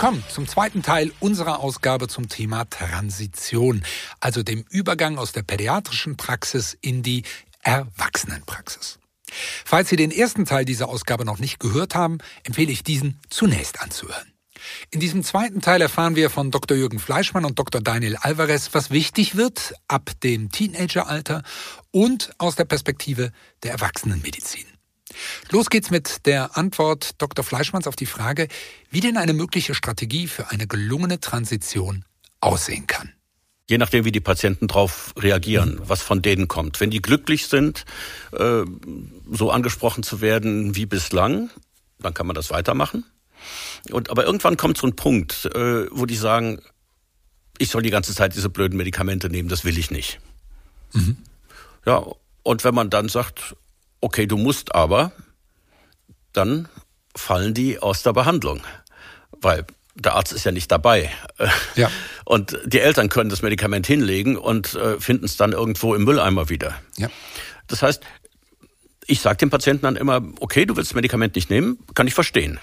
Willkommen zum zweiten Teil unserer Ausgabe zum Thema Transition, also dem Übergang aus der pädiatrischen Praxis in die Erwachsenenpraxis. Falls Sie den ersten Teil dieser Ausgabe noch nicht gehört haben, empfehle ich diesen zunächst anzuhören. In diesem zweiten Teil erfahren wir von Dr. Jürgen Fleischmann und Dr. Daniel Alvarez, was wichtig wird ab dem Teenageralter und aus der Perspektive der Erwachsenenmedizin. Los geht's mit der Antwort Dr. Fleischmanns auf die Frage, wie denn eine mögliche Strategie für eine gelungene Transition aussehen kann. Je nachdem, wie die Patienten darauf reagieren, mhm. was von denen kommt. Wenn die glücklich sind, äh, so angesprochen zu werden wie bislang, dann kann man das weitermachen. Und, aber irgendwann kommt so ein Punkt, äh, wo die sagen, ich soll die ganze Zeit diese blöden Medikamente nehmen, das will ich nicht. Mhm. Ja, und wenn man dann sagt, okay, du musst aber, dann fallen die aus der Behandlung. Weil der Arzt ist ja nicht dabei. Ja. Und die Eltern können das Medikament hinlegen und äh, finden es dann irgendwo im Mülleimer wieder. Ja. Das heißt, ich sage dem Patienten dann immer, okay, du willst das Medikament nicht nehmen, kann ich verstehen.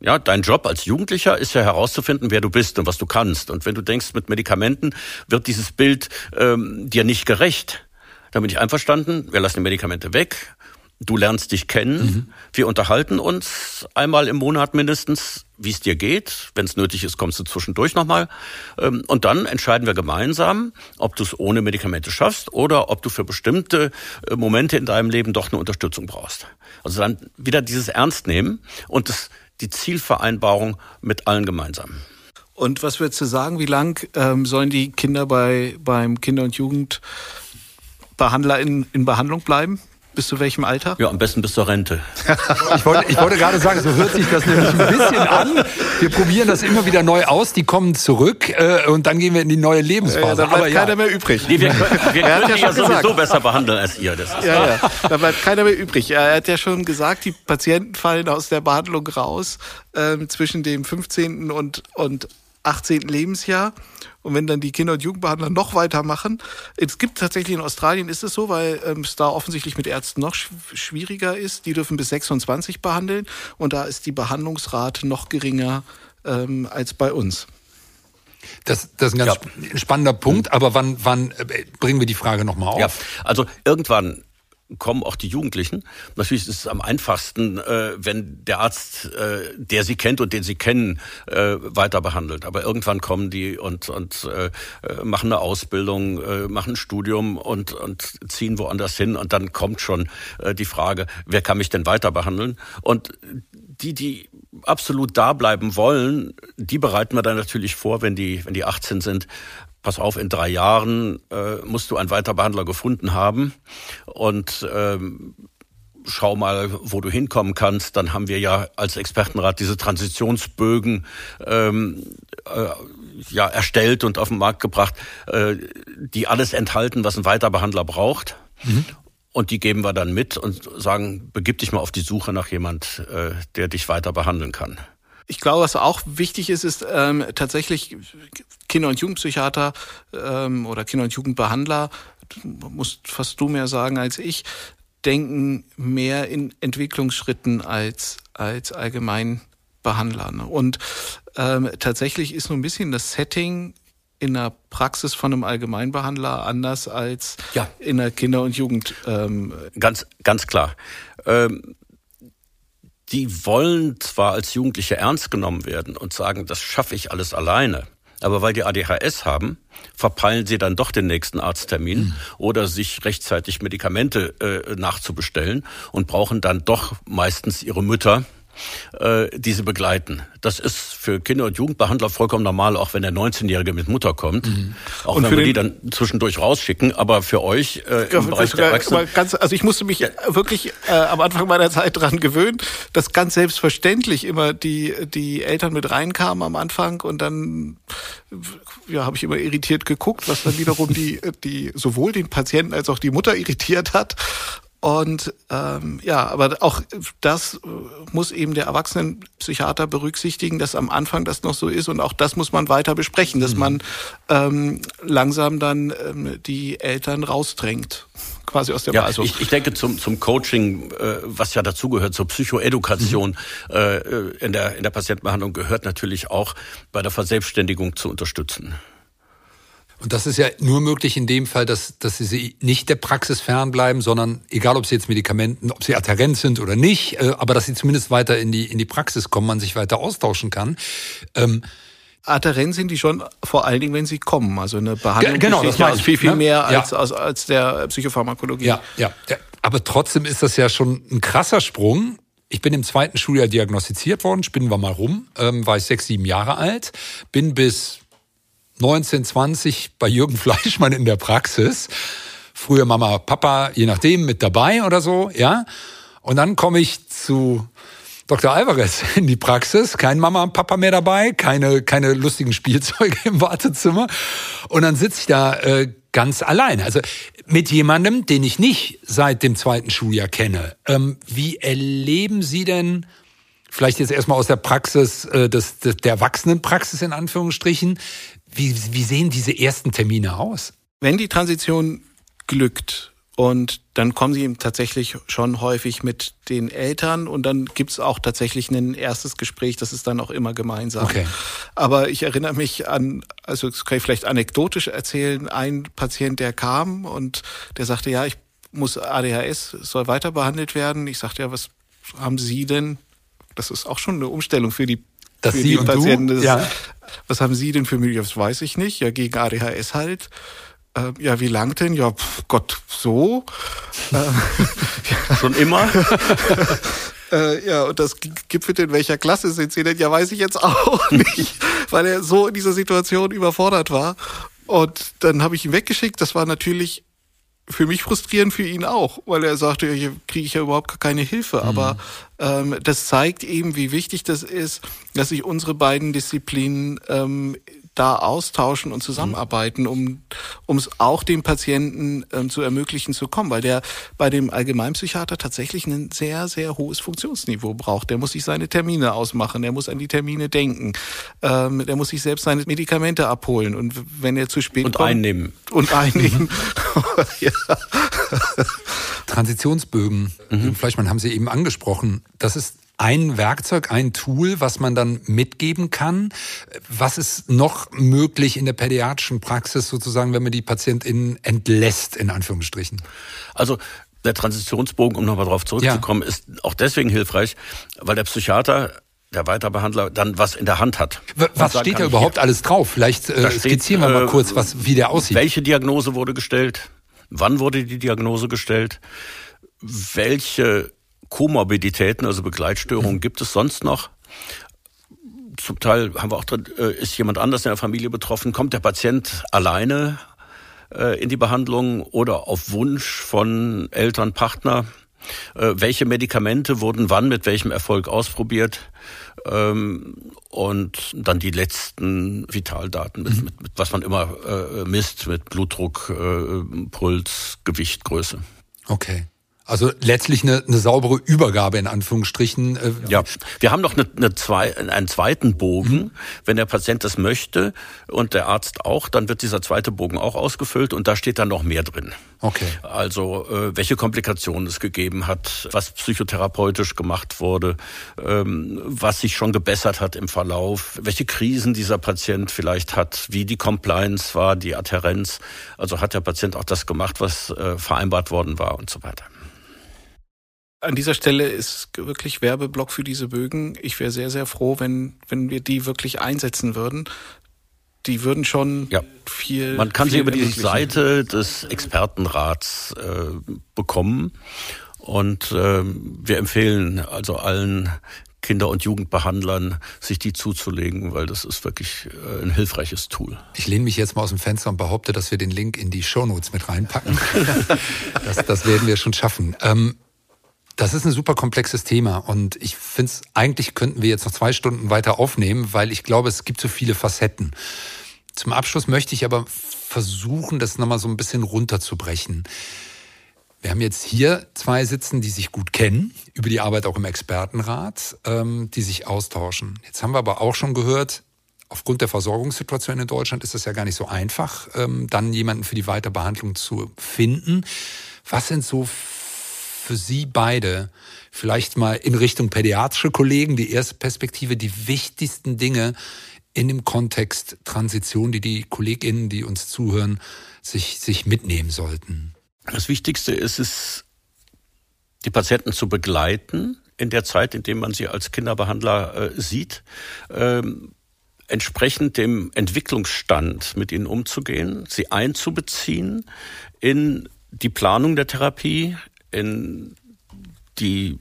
Ja, dein Job als Jugendlicher ist ja herauszufinden, wer du bist und was du kannst. Und wenn du denkst, mit Medikamenten wird dieses Bild ähm, dir nicht gerecht, dann bin ich einverstanden, wir lassen die Medikamente weg, du lernst dich kennen, mhm. wir unterhalten uns einmal im Monat mindestens, wie es dir geht. Wenn es nötig ist, kommst du zwischendurch nochmal. Ähm, und dann entscheiden wir gemeinsam, ob du es ohne Medikamente schaffst oder ob du für bestimmte äh, Momente in deinem Leben doch eine Unterstützung brauchst. Also dann wieder dieses Ernst nehmen und das die Zielvereinbarung mit allen gemeinsam. Und was würdest du sagen, wie lang ähm, sollen die Kinder bei, beim Kinder- und Jugendbehandler in, in Behandlung bleiben? Bis zu welchem Alter? Ja, am besten bis zur Rente. ich, wollte, ich wollte gerade sagen, so hört sich das nämlich ein bisschen an. Wir probieren das immer wieder neu aus, die kommen zurück äh, und dann gehen wir in die neue Lebensphase. Ja, da bleibt Aber keiner ja. mehr übrig. Nee, wir, wir können ja, ja sowieso besser behandeln als ihr. Das ja, ja, da bleibt keiner mehr übrig. Er hat ja schon gesagt, die Patienten fallen aus der Behandlung raus ähm, zwischen dem 15. und, und 18. Lebensjahr. Und wenn dann die Kinder- und Jugendbehandler noch weitermachen, es gibt tatsächlich in Australien ist es so, weil ähm, es da offensichtlich mit Ärzten noch schwieriger ist. Die dürfen bis 26 behandeln und da ist die Behandlungsrate noch geringer ähm, als bei uns. Das, das ist ein ganz ja. spannender Punkt, aber wann, wann äh, bringen wir die Frage nochmal auf? Ja, also irgendwann kommen auch die Jugendlichen. Natürlich ist es am einfachsten, äh, wenn der Arzt, äh, der sie kennt und den sie kennen, äh, weiter behandelt. Aber irgendwann kommen die und, und äh, machen eine Ausbildung, äh, machen ein Studium und, und ziehen woanders hin. Und dann kommt schon äh, die Frage, wer kann mich denn weiter behandeln? Und die, die absolut da bleiben wollen, die bereiten wir dann natürlich vor, wenn die, wenn die 18 sind, pass auf, in drei Jahren äh, musst du einen Weiterbehandler gefunden haben und ähm, schau mal, wo du hinkommen kannst. Dann haben wir ja als Expertenrat diese Transitionsbögen ähm, äh, ja, erstellt und auf den Markt gebracht, äh, die alles enthalten, was ein Weiterbehandler braucht. Mhm. Und die geben wir dann mit und sagen, begib dich mal auf die Suche nach jemand, äh, der dich weiter behandeln kann. Ich glaube, was auch wichtig ist, ist ähm, tatsächlich Kinder- und Jugendpsychiater ähm, oder Kinder- und Jugendbehandler, musst fast du mehr sagen als ich, denken mehr in Entwicklungsschritten als, als Allgemeinbehandler. Ne? Und ähm, tatsächlich ist nur ein bisschen das Setting in der Praxis von einem Allgemeinbehandler anders als ja. in der Kinder- und Jugend. Ähm, ganz, ganz klar. Ähm, die wollen zwar als Jugendliche ernst genommen werden und sagen, das schaffe ich alles alleine. Aber weil die ADHS haben, verpeilen sie dann doch den nächsten Arzttermin mhm. oder sich rechtzeitig Medikamente äh, nachzubestellen und brauchen dann doch meistens ihre Mütter, äh, diese begleiten. Das ist für Kinder- und Jugendbehandler vollkommen normal, auch wenn der 19-Jährige mit Mutter kommt. Mhm. Auch und wenn wir die dann zwischendurch rausschicken. Aber für euch äh, ja, im Bereich der Erwachsenen... Ganz, also ich musste mich ja. wirklich äh, am Anfang meiner Zeit dran gewöhnen, dass ganz selbstverständlich immer die, die Eltern mit reinkamen am Anfang und dann ja, habe ich immer irritiert geguckt, was dann wiederum die, die sowohl den Patienten als auch die Mutter irritiert hat. Und ähm, ja, aber auch das äh, muss eben der Erwachsenenpsychiater berücksichtigen, dass am Anfang das noch so ist und auch das muss man weiter besprechen, dass mhm. man ähm, langsam dann ähm, die Eltern rausdrängt. quasi aus der ja, also ich, ich denke zum, zum Coaching, äh, was ja dazugehört, zur Psychoedukation mhm. äh, in, der, in der Patientenbehandlung gehört natürlich auch bei der Verselbstständigung zu unterstützen. Und das ist ja nur möglich in dem Fall, dass, dass sie nicht der Praxis fernbleiben, sondern egal, ob sie jetzt Medikamenten, ob sie adherent sind oder nicht, äh, aber dass sie zumindest weiter in die, in die Praxis kommen, man sich weiter austauschen kann. Ähm, adherent sind die schon vor allen Dingen, wenn sie kommen. Also eine Behandlung genau, das ja viel, viel ne? mehr als, ja. als, als der Psychopharmakologie. Ja, ja. Aber trotzdem ist das ja schon ein krasser Sprung. Ich bin im zweiten Schuljahr diagnostiziert worden, spinnen wir mal rum, ähm, war ich sechs, sieben Jahre alt, bin bis 1920 bei Jürgen Fleischmann in der Praxis. Früher Mama, Papa, je nachdem, mit dabei oder so, ja. Und dann komme ich zu Dr. Alvarez in die Praxis. Kein Mama und Papa mehr dabei, keine, keine lustigen Spielzeuge im Wartezimmer. Und dann sitze ich da äh, ganz allein. Also mit jemandem, den ich nicht seit dem zweiten Schuljahr kenne. Ähm, wie erleben Sie denn, vielleicht jetzt erstmal aus der Praxis, äh, des, der Erwachsenenpraxis in Anführungsstrichen, wie, wie sehen diese ersten Termine aus? Wenn die Transition glückt, und dann kommen sie eben tatsächlich schon häufig mit den Eltern und dann gibt's auch tatsächlich ein erstes Gespräch, das ist dann auch immer gemeinsam. Okay. Aber ich erinnere mich an, also das kann ich vielleicht anekdotisch erzählen, ein Patient, der kam und der sagte, ja, ich muss ADHS, soll weiter behandelt werden. Ich sagte, ja, was haben Sie denn? Das ist auch schon eine Umstellung für die, das für Sie die Patienten. Das, ja. Was haben Sie denn für Möglichkeiten? Das weiß ich nicht. Ja, gegen ADHS halt. Äh, ja, wie lang denn? Ja, pf, Gott, so. Äh, Schon immer? äh, ja, und das gipfelt in welcher Klasse sind Sie denn? Ja, weiß ich jetzt auch nicht, weil er so in dieser Situation überfordert war. Und dann habe ich ihn weggeschickt. Das war natürlich für mich frustrierend, für ihn auch, weil er sagte, hier kriege ich ja überhaupt keine Hilfe. Mhm. Aber ähm, das zeigt eben, wie wichtig das ist, dass sich unsere beiden Disziplinen ähm, da austauschen und zusammenarbeiten, um um es auch dem Patienten ähm, zu ermöglichen zu kommen, weil der bei dem Allgemeinpsychiater tatsächlich ein sehr sehr hohes Funktionsniveau braucht. Der muss sich seine Termine ausmachen, der muss an die Termine denken, ähm, der muss sich selbst seine Medikamente abholen und wenn er zu spät und kommt einnehmen und einnehmen. ja. Transitionsbögen, mhm. Fleischmann haben Sie eben angesprochen. Das ist ein Werkzeug, ein Tool, was man dann mitgeben kann. Was ist noch möglich in der pädiatrischen Praxis sozusagen, wenn man die PatientInnen entlässt, in Anführungsstrichen? Also der Transitionsbogen, um nochmal darauf zurückzukommen, ja. ist auch deswegen hilfreich, weil der Psychiater der Weiterbehandler dann was in der Hand hat. Was steht da überhaupt alles drauf? Vielleicht äh, skizzieren wir mal äh, kurz, was, wie der aussieht. Welche Diagnose wurde gestellt? Wann wurde die Diagnose gestellt? Welche Komorbiditäten, also Begleitstörungen, gibt es sonst noch? Zum Teil haben wir auch drin, äh, ist jemand anders in der Familie betroffen? Kommt der Patient alleine äh, in die Behandlung oder auf Wunsch von Eltern, Partner? Äh, welche Medikamente wurden wann mit welchem Erfolg ausprobiert? Ähm, und dann die letzten Vitaldaten, mit, mit, mit was man immer misst, mit Blutdruck, Puls, Gewicht, Größe. Okay. Also letztlich eine, eine saubere Übergabe in Anführungsstrichen. Äh, ja, wir haben noch eine, eine zwei, einen zweiten Bogen. Mhm. Wenn der Patient das möchte und der Arzt auch, dann wird dieser zweite Bogen auch ausgefüllt und da steht dann noch mehr drin. Okay. Also äh, welche Komplikationen es gegeben hat, was psychotherapeutisch gemacht wurde, ähm, was sich schon gebessert hat im Verlauf, welche Krisen dieser Patient vielleicht hat, wie die Compliance war, die Adherenz. Also hat der Patient auch das gemacht, was äh, vereinbart worden war und so weiter. An dieser Stelle ist wirklich Werbeblock für diese Bögen. Ich wäre sehr, sehr froh, wenn, wenn wir die wirklich einsetzen würden. Die würden schon ja. viel. Man kann viel sie über die Seite des Expertenrats äh, bekommen. Und äh, wir empfehlen also allen Kinder- und Jugendbehandlern, sich die zuzulegen, weil das ist wirklich äh, ein hilfreiches Tool. Ich lehne mich jetzt mal aus dem Fenster und behaupte, dass wir den Link in die Shownotes mit reinpacken. das, das werden wir schon schaffen. Ähm, das ist ein super komplexes Thema und ich finde es, eigentlich könnten wir jetzt noch zwei Stunden weiter aufnehmen, weil ich glaube, es gibt so viele Facetten. Zum Abschluss möchte ich aber versuchen, das nochmal so ein bisschen runterzubrechen. Wir haben jetzt hier zwei sitzen, die sich gut kennen, über die Arbeit auch im Expertenrat, ähm, die sich austauschen. Jetzt haben wir aber auch schon gehört, aufgrund der Versorgungssituation in Deutschland ist es ja gar nicht so einfach, ähm, dann jemanden für die Weiterbehandlung zu finden. Was sind so für Sie beide vielleicht mal in Richtung pädiatrische Kollegen die erste Perspektive, die wichtigsten Dinge in dem Kontext Transition, die die KollegInnen, die uns zuhören, sich, sich mitnehmen sollten? Das Wichtigste ist es, die Patienten zu begleiten in der Zeit, in der man sie als Kinderbehandler äh, sieht. Ähm, entsprechend dem Entwicklungsstand mit ihnen umzugehen, sie einzubeziehen in die Planung der Therapie, in die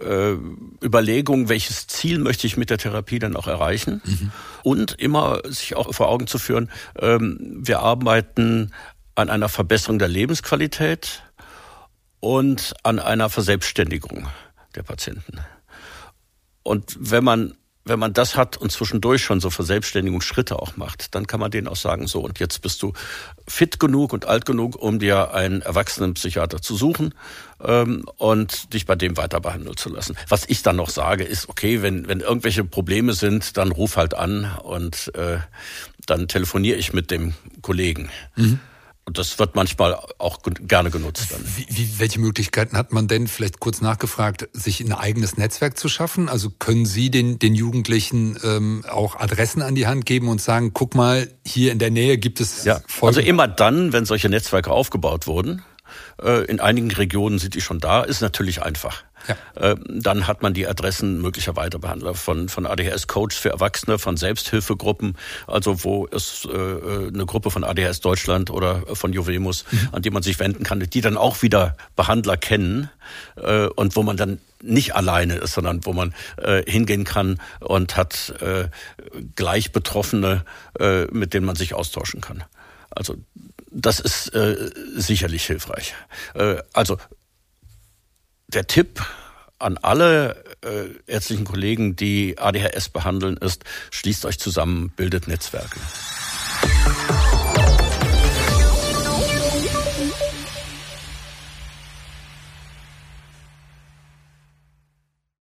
äh, Überlegung, welches Ziel möchte ich mit der Therapie dann auch erreichen mhm. und immer sich auch vor Augen zu führen, ähm, wir arbeiten an einer Verbesserung der Lebensqualität und an einer Verselbstständigung der Patienten. Und wenn man wenn man das hat und zwischendurch schon so Verselbstständigungsschritte auch macht, dann kann man denen auch sagen, so und jetzt bist du fit genug und alt genug, um dir einen Erwachsenenpsychiater zu suchen ähm, und dich bei dem weiter behandeln zu lassen. Was ich dann noch sage, ist, okay, wenn, wenn irgendwelche Probleme sind, dann ruf halt an und äh, dann telefoniere ich mit dem Kollegen. Mhm. Und das wird manchmal auch gerne genutzt. Dann. Wie, wie, welche Möglichkeiten hat man denn, vielleicht kurz nachgefragt, sich ein eigenes Netzwerk zu schaffen? Also können Sie den, den Jugendlichen ähm, auch Adressen an die Hand geben und sagen, guck mal, hier in der Nähe gibt es ja, Also immer dann, wenn solche Netzwerke aufgebaut wurden, in einigen Regionen sind die schon da, ist natürlich einfach. Ja. Äh, dann hat man die Adressen möglicher Weiterbehandler von, von ADHS-Coaches für Erwachsene, von Selbsthilfegruppen, also wo es äh, äh, eine Gruppe von ADHS Deutschland oder von Juvemus, mhm. an die man sich wenden kann, die dann auch wieder Behandler kennen äh, und wo man dann nicht alleine ist, sondern wo man äh, hingehen kann und hat äh, gleich Betroffene, äh, mit denen man sich austauschen kann. Also das ist äh, sicherlich hilfreich. Äh, also der Tipp an alle äh, ärztlichen Kollegen, die ADHS behandeln, ist, schließt euch zusammen, bildet Netzwerke.